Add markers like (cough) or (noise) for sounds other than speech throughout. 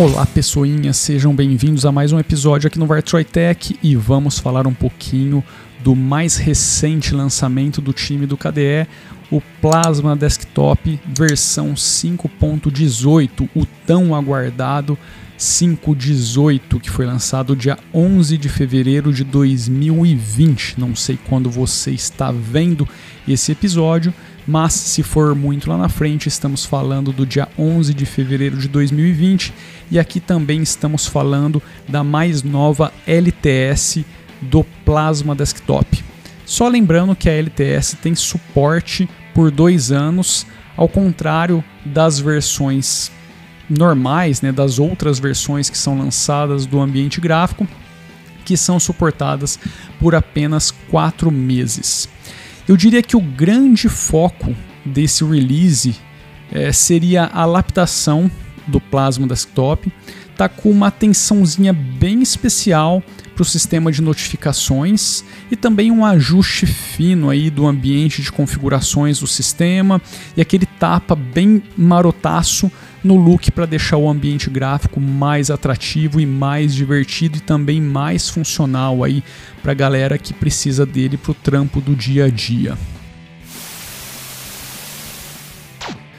Olá pessoinhas, sejam bem-vindos a mais um episódio aqui no Vartroy Tech e vamos falar um pouquinho do mais recente lançamento do time do KDE, o Plasma Desktop versão 5.18, o tão aguardado 518, que foi lançado dia 11 de fevereiro de 2020. Não sei quando você está vendo esse episódio, mas se for muito lá na frente, estamos falando do dia 11 de fevereiro de 2020 e aqui também estamos falando da mais nova LTS do Plasma Desktop. Só lembrando que a LTS tem suporte por dois anos, ao contrário das versões normais, né, das outras versões que são lançadas do ambiente gráfico, que são suportadas por apenas quatro meses. Eu diria que o grande foco desse release é, seria a adaptação do Plasma Desktop, tá com uma atençãozinha bem especial para o sistema de notificações e também um ajuste fino aí do ambiente de configurações do sistema e aquele tapa bem marotaço no look para deixar o ambiente gráfico mais atrativo e mais divertido e também mais funcional aí para a galera que precisa dele para o trampo do dia a dia.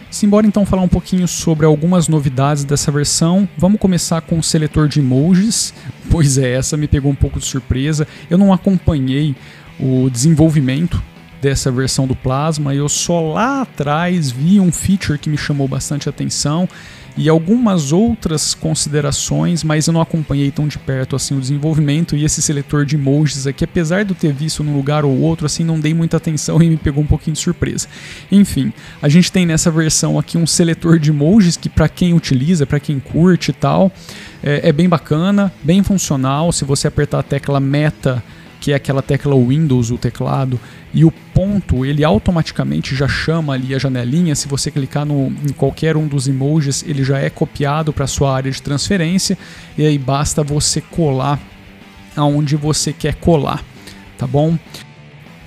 Simbora então falar um pouquinho sobre algumas novidades dessa versão. Vamos começar com o seletor de emojis. (laughs) Pois é, essa me pegou um pouco de surpresa. Eu não acompanhei o desenvolvimento dessa versão do Plasma. Eu só lá atrás vi um feature que me chamou bastante atenção e algumas outras considerações, mas eu não acompanhei tão de perto assim o desenvolvimento e esse seletor de emojis aqui, apesar de eu ter visto num lugar ou outro, assim não dei muita atenção e me pegou um pouquinho de surpresa. Enfim, a gente tem nessa versão aqui um seletor de emojis que para quem utiliza, para quem curte e tal, é, é bem bacana, bem funcional. Se você apertar a tecla meta que é aquela tecla Windows, o teclado, e o ponto, ele automaticamente já chama ali a janelinha. Se você clicar no, em qualquer um dos emojis, ele já é copiado para sua área de transferência, e aí basta você colar aonde você quer colar, tá bom?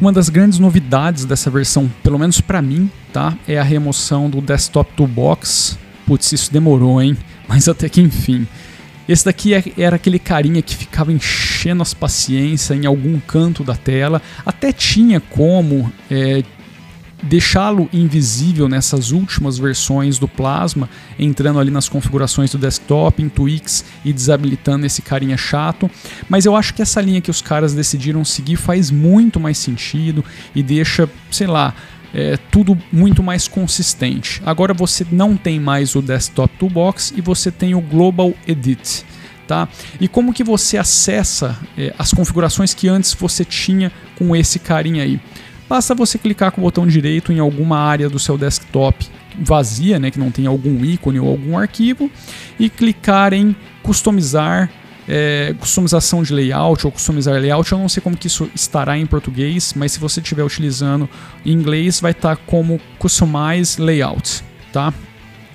Uma das grandes novidades dessa versão, pelo menos para mim, tá, é a remoção do Desktop Toolbox. Putz, isso demorou, hein? (laughs) Mas até que enfim. Esse daqui é, era aquele carinha que ficava enchendo as paciência em algum canto da tela. Até tinha como é, deixá-lo invisível nessas últimas versões do Plasma, entrando ali nas configurações do desktop, em tweaks e desabilitando esse carinha chato. Mas eu acho que essa linha que os caras decidiram seguir faz muito mais sentido e deixa, sei lá, é, tudo muito mais consistente. Agora você não tem mais o Desktop Toolbox e você tem o Global Edit. Tá? E como que você acessa é, as configurações que antes você tinha com esse carinha aí? Basta você clicar com o botão direito em alguma área do seu desktop vazia, né, que não tem algum ícone ou algum arquivo, e clicar em customizar é, customização de layout ou customizar layout, eu não sei como que isso estará em português, mas se você estiver utilizando em inglês, vai estar tá como customize layout, tá?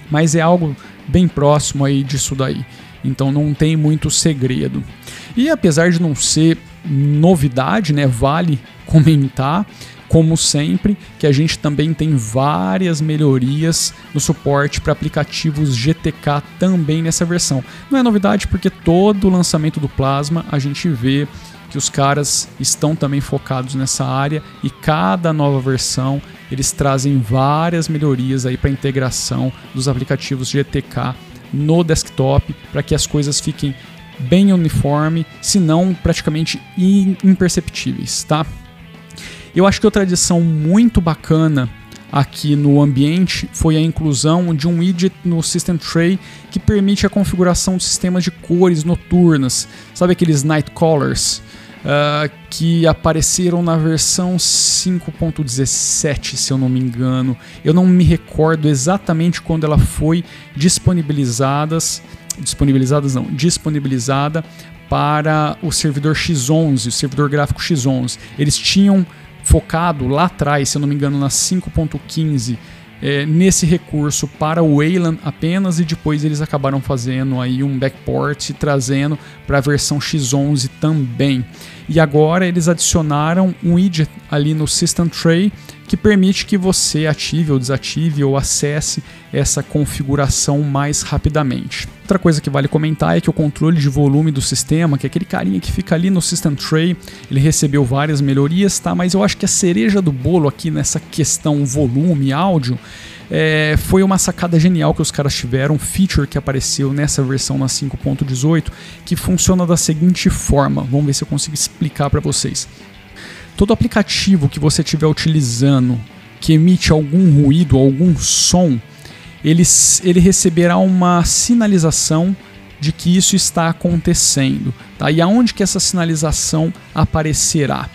Mas é algo bem próximo aí disso daí. Então não tem muito segredo. E apesar de não ser novidade, né, vale (laughs) comentar, como sempre, que a gente também tem várias melhorias no suporte para aplicativos GTK também nessa versão. Não é novidade porque todo o lançamento do Plasma a gente vê que os caras estão também focados nessa área e cada nova versão eles trazem várias melhorias aí para integração dos aplicativos GTK no desktop para que as coisas fiquem bem uniforme, se não praticamente imperceptíveis, tá? Eu acho que outra adição muito bacana aqui no ambiente foi a inclusão de um widget no System Tray que permite a configuração de sistemas de cores noturnas, sabe aqueles night colors uh, que apareceram na versão 5.17, se eu não me engano. Eu não me recordo exatamente quando ela foi disponibilizadas, disponibilizadas não, disponibilizada para o servidor X11, o servidor gráfico X11. Eles tinham focado lá atrás, se eu não me engano, na 5.15, é, nesse recurso para o Wayland apenas e depois eles acabaram fazendo aí um backport trazendo para a versão X11 também. e agora eles adicionaram um widget ali no System Tray que permite que você ative ou desative ou acesse essa configuração mais rapidamente. Outra coisa que vale comentar é que o controle de volume do sistema, que é aquele carinha que fica ali no System Tray, ele recebeu várias melhorias, tá? Mas eu acho que a cereja do bolo aqui nessa questão volume áudio é, foi uma sacada genial que os caras tiveram, um feature que apareceu nessa versão na 5.18, que funciona da seguinte forma. Vamos ver se eu consigo explicar para vocês. Todo aplicativo que você estiver utilizando que emite algum ruído, algum som, ele, ele receberá uma sinalização de que isso está acontecendo. Tá? E aonde que essa sinalização aparecerá?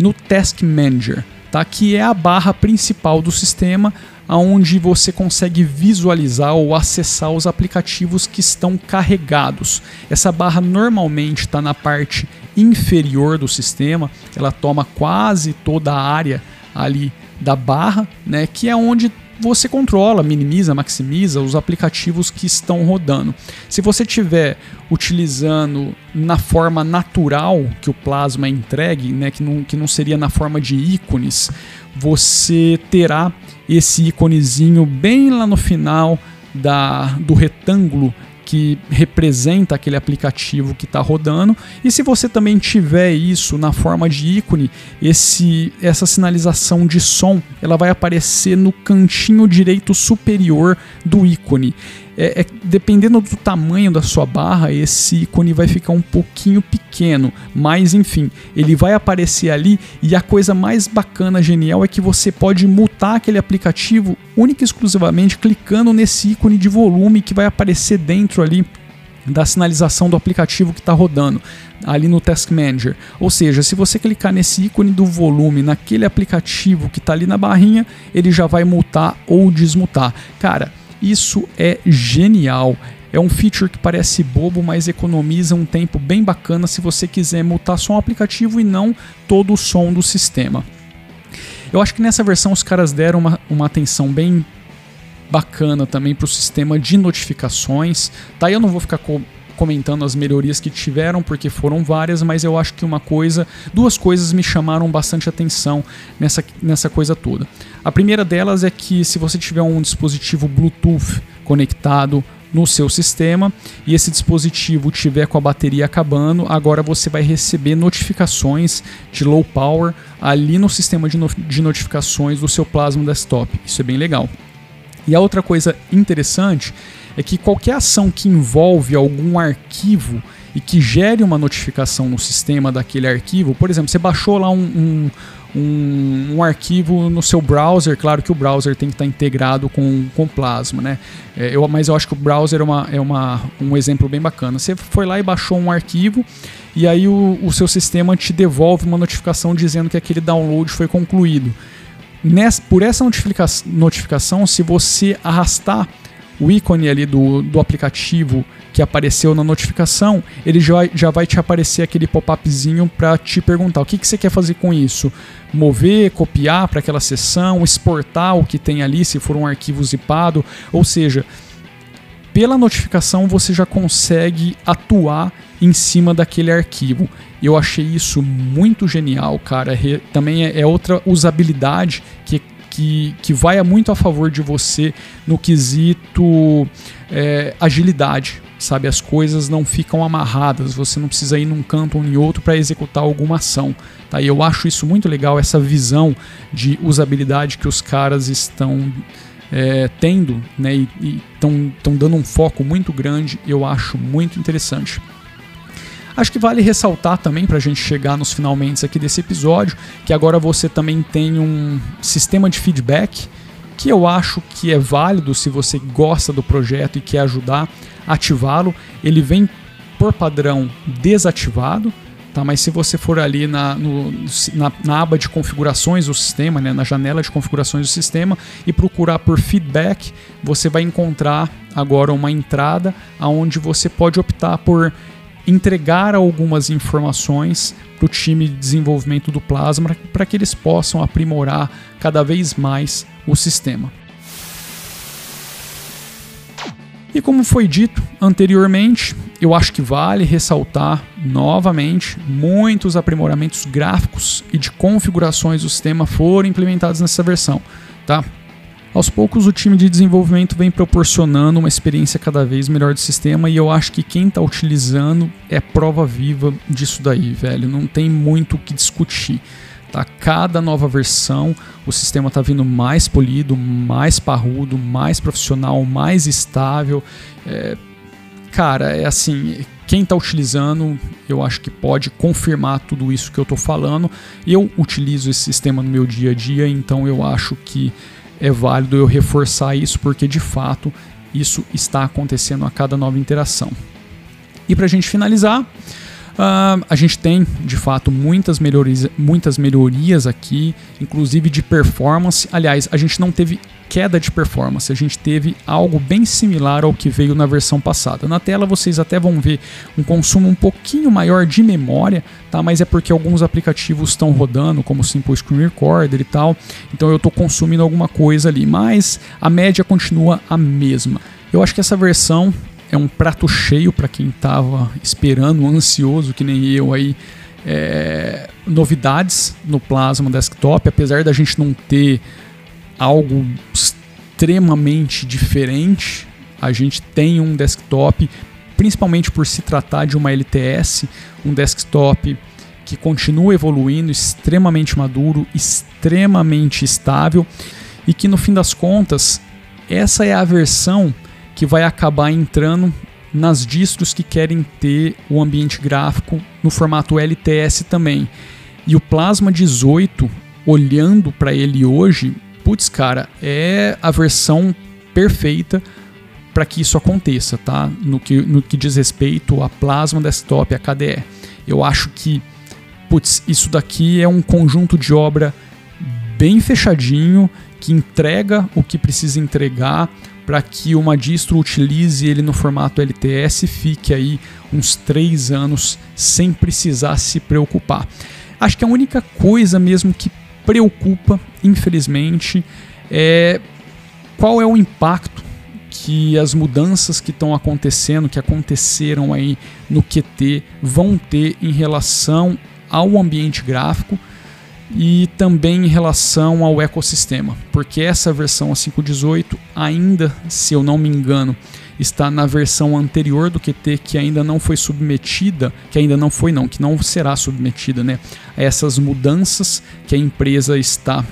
No Task Manager, tá? que é a barra principal do sistema, onde você consegue visualizar ou acessar os aplicativos que estão carregados. Essa barra normalmente está na parte inferior do sistema, ela toma quase toda a área ali da barra, né, que é onde você controla, minimiza, maximiza os aplicativos que estão rodando. Se você estiver utilizando na forma natural que o Plasma é entregue, né, que, não, que não seria na forma de ícones, você terá esse íconezinho bem lá no final da, do retângulo que representa aquele aplicativo que está rodando. E se você também tiver isso na forma de ícone, esse, essa sinalização de som ela vai aparecer no cantinho direito superior do ícone é, é, dependendo do tamanho da sua barra, esse ícone vai ficar um pouquinho pequeno, mas enfim, ele vai aparecer ali e a coisa mais bacana, genial, é que você pode mutar aquele aplicativo única e exclusivamente clicando nesse ícone de volume que vai aparecer dentro ali da sinalização do aplicativo que está rodando ali no Task Manager. Ou seja, se você clicar nesse ícone do volume naquele aplicativo que está ali na barrinha, ele já vai mutar ou desmutar. Cara, isso é genial. É um feature que parece bobo, mas economiza um tempo bem bacana se você quiser mutar só um aplicativo e não todo o som do sistema. Eu acho que nessa versão os caras deram uma, uma atenção bem bacana também para o sistema de notificações. Tá, eu não vou ficar co comentando as melhorias que tiveram, porque foram várias, mas eu acho que uma coisa, duas coisas me chamaram bastante atenção nessa, nessa coisa toda. A primeira delas é que se você tiver um dispositivo Bluetooth conectado no seu sistema e esse dispositivo tiver com a bateria acabando, agora você vai receber notificações de low power ali no sistema de, no de notificações do seu Plasma Desktop. Isso é bem legal. E a outra coisa interessante é que qualquer ação que envolve algum arquivo e que gere uma notificação no sistema daquele arquivo, por exemplo, você baixou lá um, um um, um, arquivo no seu browser. Claro que o browser tem que estar integrado com, com Plasma, né? É, eu, mas eu acho que o browser é, uma, é uma, um exemplo bem bacana. Você foi lá e baixou um arquivo e aí o, o seu sistema te devolve uma notificação dizendo que aquele download foi concluído. Nessa, por essa notificação, se você arrastar o ícone ali do, do aplicativo que apareceu na notificação, ele já, já vai te aparecer aquele pop-upzinho para te perguntar o que, que você quer fazer com isso. Mover, copiar para aquela sessão, exportar o que tem ali, se for um arquivo zipado. Ou seja, pela notificação você já consegue atuar em cima daquele arquivo. Eu achei isso muito genial, cara. Também é, é outra usabilidade que que, que vai muito a favor de você no quesito é, agilidade, sabe? As coisas não ficam amarradas, você não precisa ir num canto ou em outro para executar alguma ação, tá? E eu acho isso muito legal, essa visão de usabilidade que os caras estão é, tendo, né? E estão dando um foco muito grande, eu acho muito interessante. Acho que vale ressaltar também para a gente chegar nos finalmente aqui desse episódio, que agora você também tem um sistema de feedback que eu acho que é válido se você gosta do projeto e quer ajudar a ativá-lo. Ele vem por padrão desativado, tá? mas se você for ali na, no, na, na, aba de configurações do sistema, né? na janela de configurações do sistema, e procurar por feedback, você vai encontrar agora uma entrada onde você pode optar por entregar algumas informações para o time de desenvolvimento do Plasma para que eles possam aprimorar cada vez mais o sistema. E como foi dito anteriormente, eu acho que vale ressaltar novamente muitos aprimoramentos gráficos e de configurações do sistema foram implementados nessa versão, tá? Aos poucos, o time de desenvolvimento vem proporcionando uma experiência cada vez melhor do sistema e eu acho que quem está utilizando é prova viva disso daí, velho. Não tem muito o que discutir. Tá? Cada nova versão, o sistema está vindo mais polido, mais parrudo, mais profissional, mais estável. É, cara, é assim, quem está utilizando, eu acho que pode confirmar tudo isso que eu estou falando. Eu utilizo esse sistema no meu dia a dia, então eu acho que é válido eu reforçar isso, porque de fato isso está acontecendo a cada nova interação. E para a gente finalizar, uh, a gente tem de fato muitas melhorias, muitas melhorias aqui, inclusive de performance. Aliás, a gente não teve queda de performance, a gente teve algo bem similar ao que veio na versão passada. Na tela vocês até vão ver um consumo um pouquinho maior de memória, tá? mas é porque alguns aplicativos estão rodando, como o Simple Screen Recorder e tal, então eu estou consumindo alguma coisa ali, mas a média continua a mesma. Eu acho que essa versão é um prato cheio para quem estava esperando, ansioso, que nem eu aí, é, novidades no Plasma Desktop, apesar da gente não ter algo extremamente diferente. A gente tem um desktop, principalmente por se tratar de uma LTS, um desktop que continua evoluindo, extremamente maduro, extremamente estável e que no fim das contas, essa é a versão que vai acabar entrando nas distros que querem ter o ambiente gráfico no formato LTS também. E o Plasma 18, olhando para ele hoje, putz, cara, é a versão perfeita para que isso aconteça, tá? No que, no que diz respeito a Plasma Desktop, a KDE. Eu acho que, putz, isso daqui é um conjunto de obra bem fechadinho, que entrega o que precisa entregar para que uma distro utilize ele no formato LTS e fique aí uns três anos sem precisar se preocupar. Acho que a única coisa mesmo que preocupa, infelizmente, é qual é o impacto que as mudanças que estão acontecendo, que aconteceram aí no QT, vão ter em relação ao ambiente gráfico e também em relação ao ecossistema, porque essa versão a 5.18 ainda, se eu não me engano, está na versão anterior do QT que ainda não foi submetida, que ainda não foi não, que não será submetida, né, a essas mudanças que a empresa está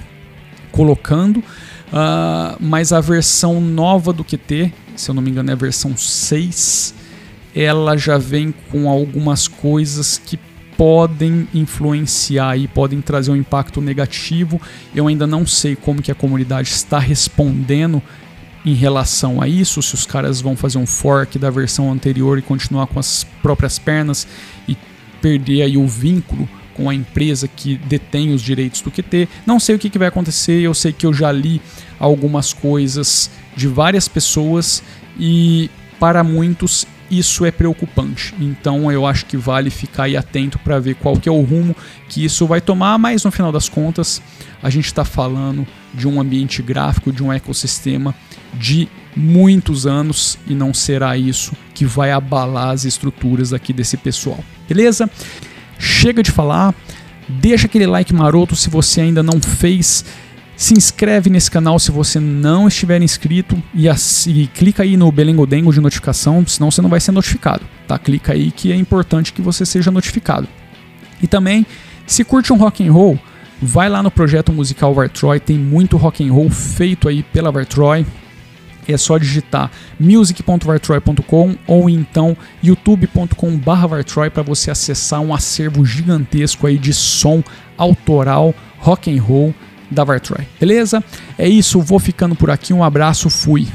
colocando, uh, mas a versão nova do QT, se eu não me engano é a versão 6, ela já vem com algumas coisas que podem influenciar e podem trazer um impacto negativo. Eu ainda não sei como que a comunidade está respondendo em relação a isso, se os caras vão fazer um fork da versão anterior e continuar com as próprias pernas e perder aí o vínculo com a empresa que detém os direitos do QT. Não sei o que, que vai acontecer, eu sei que eu já li algumas coisas de várias pessoas e para muitos isso é preocupante. Então eu acho que vale ficar aí atento para ver qual que é o rumo que isso vai tomar, mas no final das contas a gente está falando de um ambiente gráfico, de um ecossistema de muitos anos e não será isso que vai abalar as estruturas aqui desse pessoal. Beleza? Chega de falar, deixa aquele like maroto se você ainda não fez. Se inscreve nesse canal se você não estiver inscrito e, assim, clica aí no Belengodengo de notificação, senão você não vai ser notificado, tá? Clica aí que é importante que você seja notificado. E também, se curte um rock and roll, vai lá no projeto musical Vartroy, tem muito rock and roll feito aí pela Vartroy, é só digitar music.vartroy.com ou então youtube.com/vartroy para você acessar um acervo gigantesco aí de som autoral, rock and roll da Vartroy. Beleza? É isso, vou ficando por aqui. Um abraço, fui.